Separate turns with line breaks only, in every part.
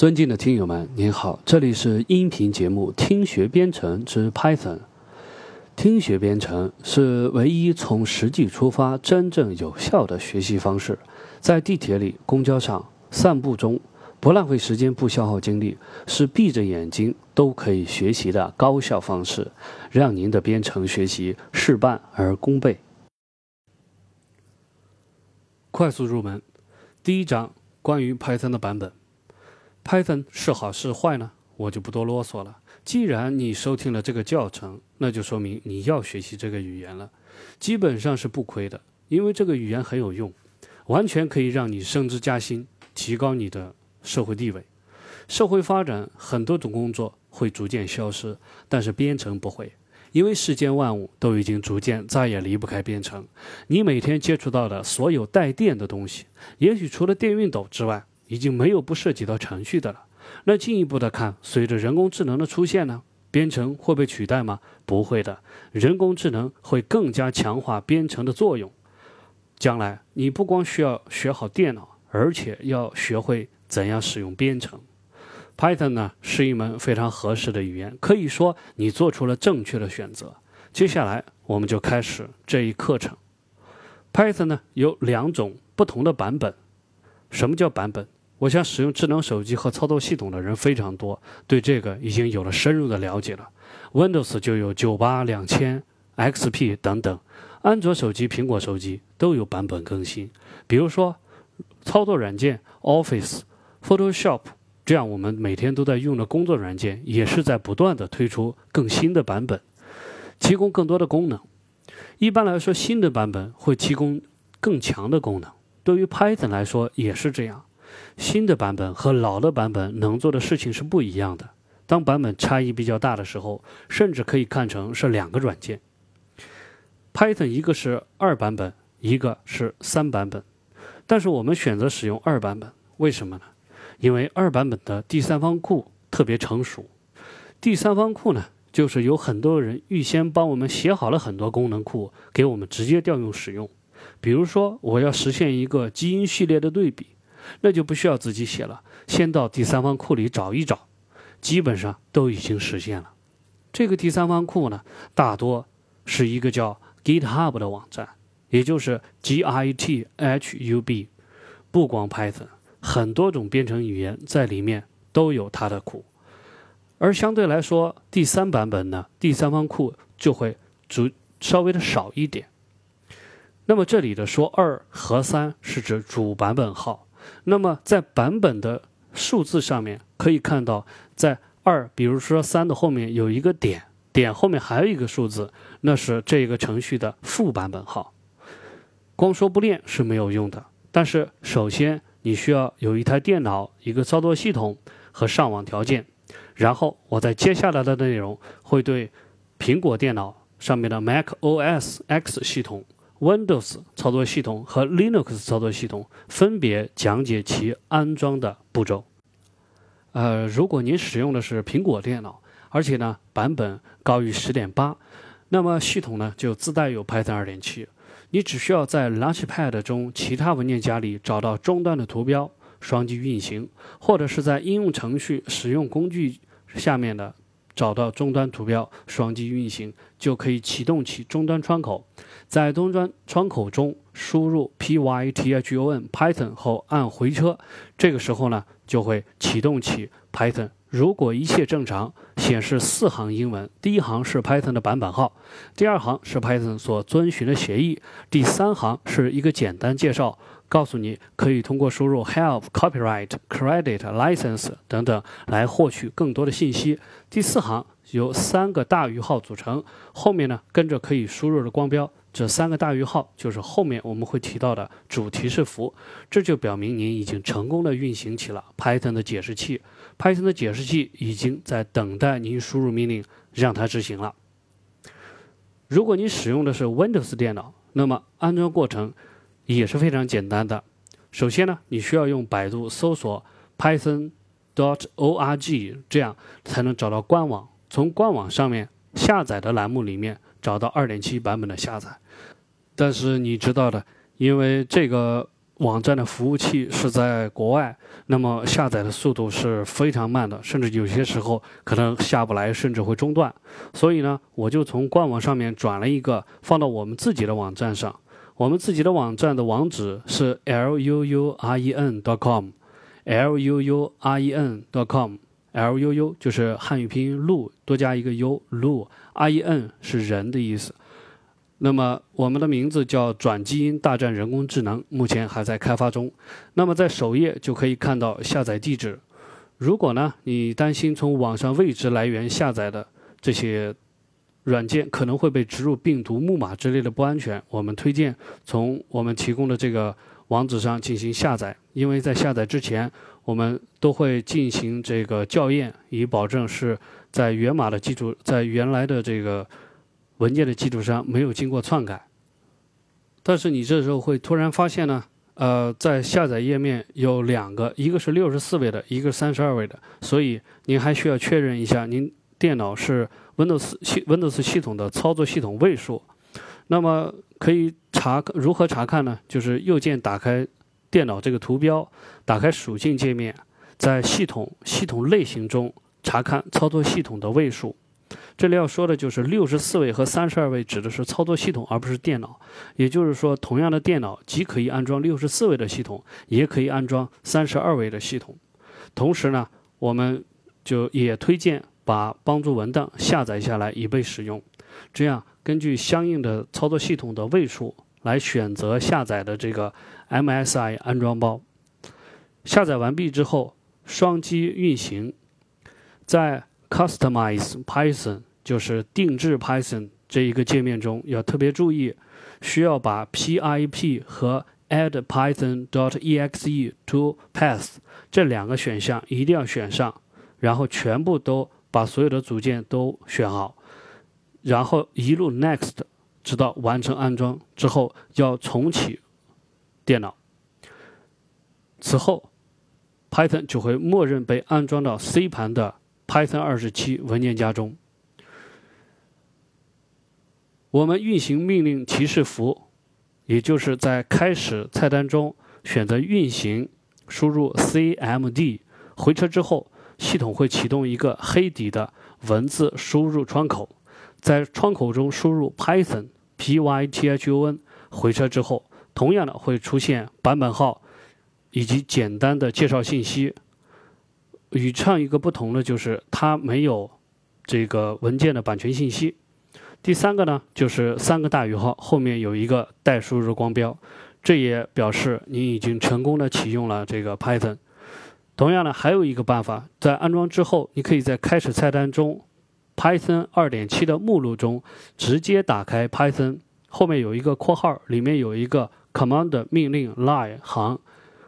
尊敬的听友们，您好，这里是音频节目《听学编程之 Python》。听学编程是唯一从实际出发、真正有效的学习方式。在地铁里、公交上、散步中，不浪费时间、不消耗精力，是闭着眼睛都可以学习的高效方式，让您的编程学习事半而功倍。快速入门，第一章关于 Python 的版本。Python 是好是坏呢？我就不多啰嗦了。既然你收听了这个教程，那就说明你要学习这个语言了，基本上是不亏的，因为这个语言很有用，完全可以让你升职加薪，提高你的社会地位。社会发展，很多种工作会逐渐消失，但是编程不会，因为世间万物都已经逐渐再也离不开编程。你每天接触到的所有带电的东西，也许除了电熨斗之外，已经没有不涉及到程序的了。那进一步的看，随着人工智能的出现呢，编程会被取代吗？不会的，人工智能会更加强化编程的作用。将来你不光需要学好电脑，而且要学会怎样使用编程。Python 呢是一门非常合适的语言，可以说你做出了正确的选择。接下来我们就开始这一课程。Python 呢有两种不同的版本。什么叫版本？我想使用智能手机和操作系统的人非常多，对这个已经有了深入的了解了。Windows 就有九八、两千、XP 等等，安卓手机、苹果手机都有版本更新。比如说，操作软件 Office、Photoshop 这样我们每天都在用的工作软件，也是在不断的推出更新的版本，提供更多的功能。一般来说，新的版本会提供更强的功能。对于 Python 来说也是这样。新的版本和老的版本能做的事情是不一样的。当版本差异比较大的时候，甚至可以看成是两个软件。Python 一个是二版本，一个是三版本。但是我们选择使用二版本，为什么呢？因为二版本的第三方库特别成熟。第三方库呢，就是有很多人预先帮我们写好了很多功能库，给我们直接调用使用。比如说，我要实现一个基因序列的对比。那就不需要自己写了，先到第三方库里找一找，基本上都已经实现了。这个第三方库呢，大多是一个叫 GitHub 的网站，也就是 GitHub。不光 Python，很多种编程语言在里面都有它的库。而相对来说，第三版本呢，第三方库就会主稍微的少一点。那么这里的说二和三是指主版本号。那么在版本的数字上面可以看到，在二，比如说三的后面有一个点，点后面还有一个数字，那是这个程序的副版本号。光说不练是没有用的，但是首先你需要有一台电脑、一个操作系统和上网条件，然后我在接下来的内容会对苹果电脑上面的 Mac OS X 系统。Windows 操作系统和 Linux 操作系统分别讲解其安装的步骤。呃，如果您使用的是苹果电脑，而且呢版本高于十点八，那么系统呢就自带有 Python 二点七。你只需要在 Launchpad 中其他文件夹里找到终端的图标，双击运行，或者是在应用程序使用工具下面的。找到终端图标，双击运行就可以启动起终端窗口。在终端窗口中输入 python Python 后按回车，这个时候呢就会启动起 Python。如果一切正常，显示四行英文，第一行是 Python 的版本号，第二行是 Python 所遵循的协议，第三行是一个简单介绍。告诉你可以通过输入 help copyright credit license 等等来获取更多的信息。第四行由三个大于号组成，后面呢跟着可以输入的光标，这三个大于号就是后面我们会提到的主提示符，这就表明您已经成功的运行起了 Python 的解释器，Python 的解释器已经在等待您输入命令让它执行了。如果你使用的是 Windows 电脑，那么安装过程。也是非常简单的。首先呢，你需要用百度搜索 python.dot.org，这样才能找到官网。从官网上面下载的栏目里面找到2.7版本的下载。但是你知道的，因为这个网站的服务器是在国外，那么下载的速度是非常慢的，甚至有些时候可能下不来，甚至会中断。所以呢，我就从官网上面转了一个放到我们自己的网站上。我们自己的网站的网址是 l u u r e n dot com，l u u r e n dot com，l u u 就是汉语拼音路多加一个 u 路，r e n 是人的意思。那么我们的名字叫“转基因大战人工智能”，目前还在开发中。那么在首页就可以看到下载地址。如果呢你担心从网上未知来源下载的这些软件可能会被植入病毒、木马之类的不安全，我们推荐从我们提供的这个网址上进行下载。因为在下载之前，我们都会进行这个校验，以保证是在源码的基础，在原来的这个。文件的基础上没有经过篡改，但是你这时候会突然发现呢，呃，在下载页面有两个，一个是六十四位的，一个三十二位的，所以您还需要确认一下您电脑是 Windows 系 Windows 系统的操作系统位数。那么可以查如何查看呢？就是右键打开电脑这个图标，打开属性界面，在系统系统类型中查看操作系统的位数。这里要说的就是六十四位和三十二位指的是操作系统，而不是电脑。也就是说，同样的电脑既可以安装六十四位的系统，也可以安装三十二位的系统。同时呢，我们就也推荐把帮助文档下载下来以备使用。这样根据相应的操作系统的位数来选择下载的这个 MSI 安装包。下载完毕之后，双击运行，在 Customize Python。就是定制 Python 这一个界面中要特别注意，需要把 pip 和 add python dot exe to path 这两个选项一定要选上，然后全部都把所有的组件都选好，然后一路 next 直到完成安装之后要重启电脑，此后 Python 就会默认被安装到 C 盘的 Python 二十七文件夹中。我们运行命令提示符，也就是在开始菜单中选择运行，输入 cmd 回车之后，系统会启动一个黑底的文字输入窗口，在窗口中输入 python python 回车之后，同样的会出现版本号以及简单的介绍信息。与上一个不同的就是它没有这个文件的版权信息。第三个呢，就是三个大于号后面有一个待输入光标，这也表示你已经成功的启用了这个 Python。同样呢，还有一个办法，在安装之后，你可以在开始菜单中，Python 2.7的目录中直接打开 Python，后面有一个括号，里面有一个 command 命令 line 行，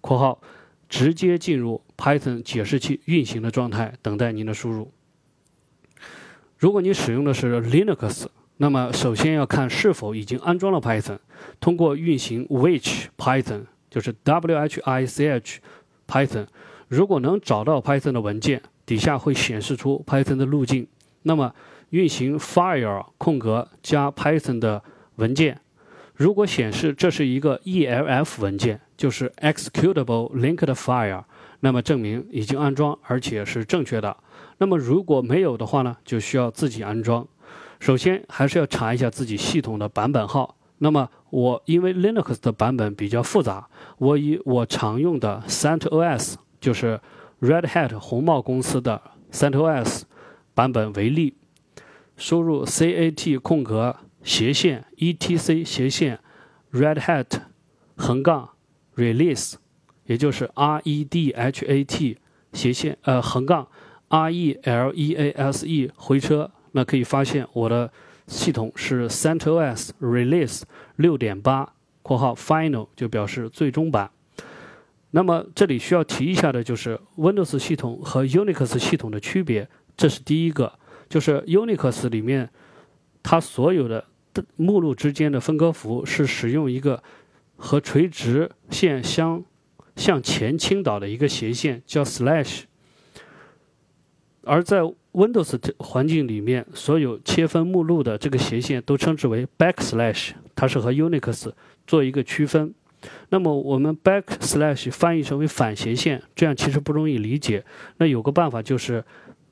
括号，直接进入 Python 解释器运行的状态，等待您的输入。如果你使用的是 Linux，那么首先要看是否已经安装了 Python。通过运行 which Python，就是 W H I C H Python。如果能找到 Python 的文件，底下会显示出 Python 的路径。那么运行 file 空格加 Python 的文件，如果显示这是一个 ELF 文件，就是 executable linked file，那么证明已经安装而且是正确的。那么如果没有的话呢，就需要自己安装。首先还是要查一下自己系统的版本号。那么我因为 Linux 的版本比较复杂，我以我常用的 CentOS，就是 Red Hat 红帽公司的 CentOS 版本为例，输入 cat 空格斜线 etc 斜线 Red Hat 横杠 release，也就是 R E D H A T 斜线呃横杠。R E L E A S E 回车，那可以发现我的系统是 CentOS Release 六点八（括号 Final） 就表示最终版。那么这里需要提一下的就是 Windows 系统和 Unix 系统的区别，这是第一个，就是 Unix 里面它所有的目录之间的分割符是使用一个和垂直线相向前倾倒的一个斜线，叫 Slash。而在 Windows 环境里面，所有切分目录的这个斜线都称之为 backslash，它是和 Unix 做一个区分。那么我们 backslash 翻译成为反斜线，这样其实不容易理解。那有个办法就是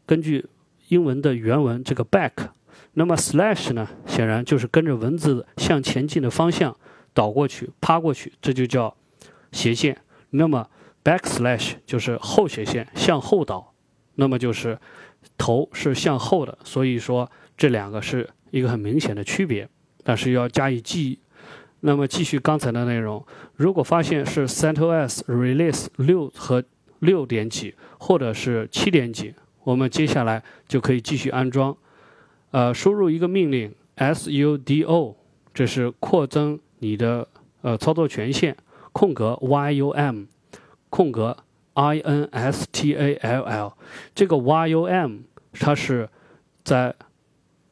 根据英文的原文这个 back，那么 slash 呢，显然就是跟着文字向前进的方向倒过去、趴过去，这就叫斜线。那么 backslash 就是后斜线向后倒，那么就是头是向后的，所以说这两个是一个很明显的区别，但是要加以记忆。那么继续刚才的内容，如果发现是 CentOS release 六和六点几，或者是七点几，我们接下来就可以继续安装。呃，输入一个命令 sudo，这是扩增你的呃操作权限，空格 yum，空格 install。这个 yum 它是在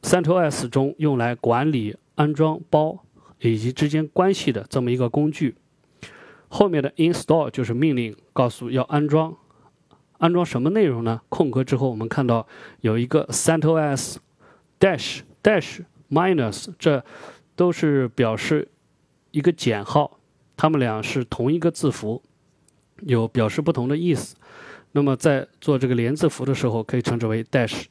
CentOS 中用来管理安装包。以及之间关系的这么一个工具，后面的 install 就是命令，告诉要安装，安装什么内容呢？空格之后，我们看到有一个 CentOS dash dash minus，这都是表示一个减号，它们俩是同一个字符，有表示不同的意思。那么在做这个连字符的时候，可以称之为 dash。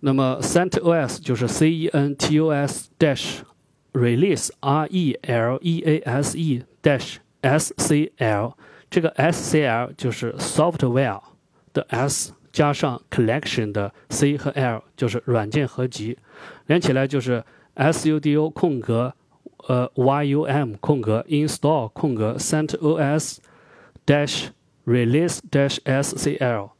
那么 CentOS 就是 C E N T O S dash。Release R E L E A S E dash S C L，这个 S C L 就是 software 的 S 加上 collection 的 C 和 L，就是软件合集，连起来就是 S U D O 空格呃 Y U M 空格 install 空格 CentOS dash release dash S C L。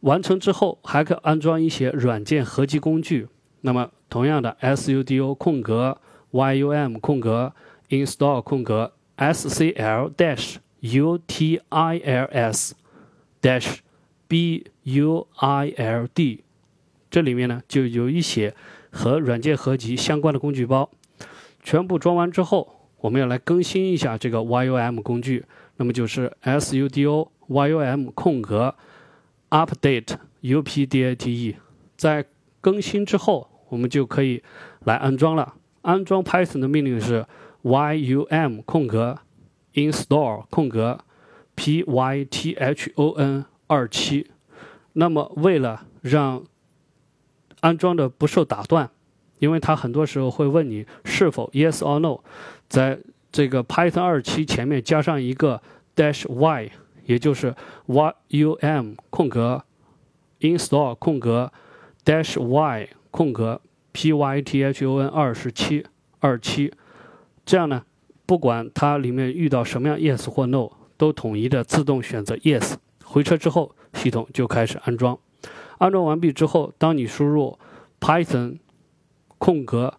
完成之后，还可安装一些软件合集工具。那么，同样的，sudo 空格 yum 空格 install 空格 scl dash utils dash build，这里面呢就有一些和软件合集相关的工具包。全部装完之后，我们要来更新一下这个 yum 工具。那么就是 sudo yum 空格 update update，在更新之后，我们就可以来安装了。安装 Python 的命令是 yum 空格 install 空格 python 二七。那么为了让安装的不受打断，因为它很多时候会问你是否 yes or no，在这个 Python 二七前面加上一个 dash y，也就是 yum 空格 install 空格 dash y。空格 python 二十七二七，这样呢，不管它里面遇到什么样 yes 或 no，都统一的自动选择 yes。回车之后，系统就开始安装。安装完毕之后，当你输入 python 空格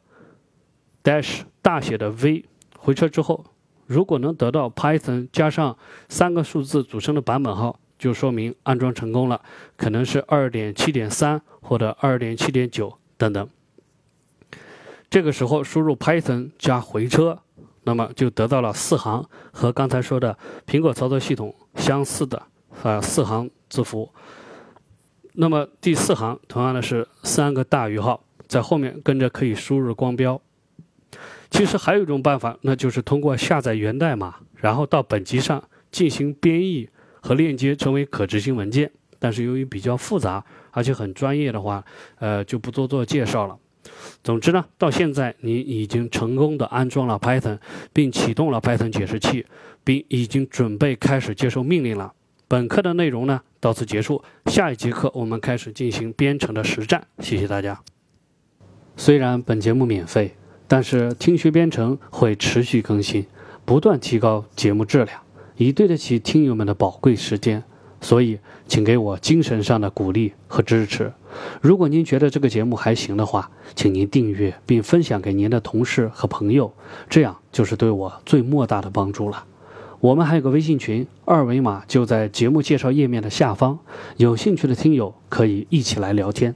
dash 大写的 v 回车之后，如果能得到 python 加上三个数字组成的版本号，就说明安装成功了，可能是二点七点三或者二点七点九。等等，这个时候输入 Python 加回车，那么就得到了四行和刚才说的苹果操作系统相似的啊四行字符。那么第四行同样的是三个大于号，在后面跟着可以输入光标。其实还有一种办法，那就是通过下载源代码，然后到本机上进行编译和链接成为可执行文件。但是由于比较复杂。而且很专业的话，呃，就不多做介绍了。总之呢，到现在你已经成功的安装了 Python，并启动了 Python 解释器，并已经准备开始接受命令了。本课的内容呢到此结束，下一节课我们开始进行编程的实战。谢谢大家。虽然本节目免费，但是听学编程会持续更新，不断提高节目质量，以对得起听友们的宝贵时间。所以，请给我精神上的鼓励和支持。如果您觉得这个节目还行的话，请您订阅并分享给您的同事和朋友，这样就是对我最莫大的帮助了。我们还有个微信群，二维码就在节目介绍页面的下方，有兴趣的听友可以一起来聊天。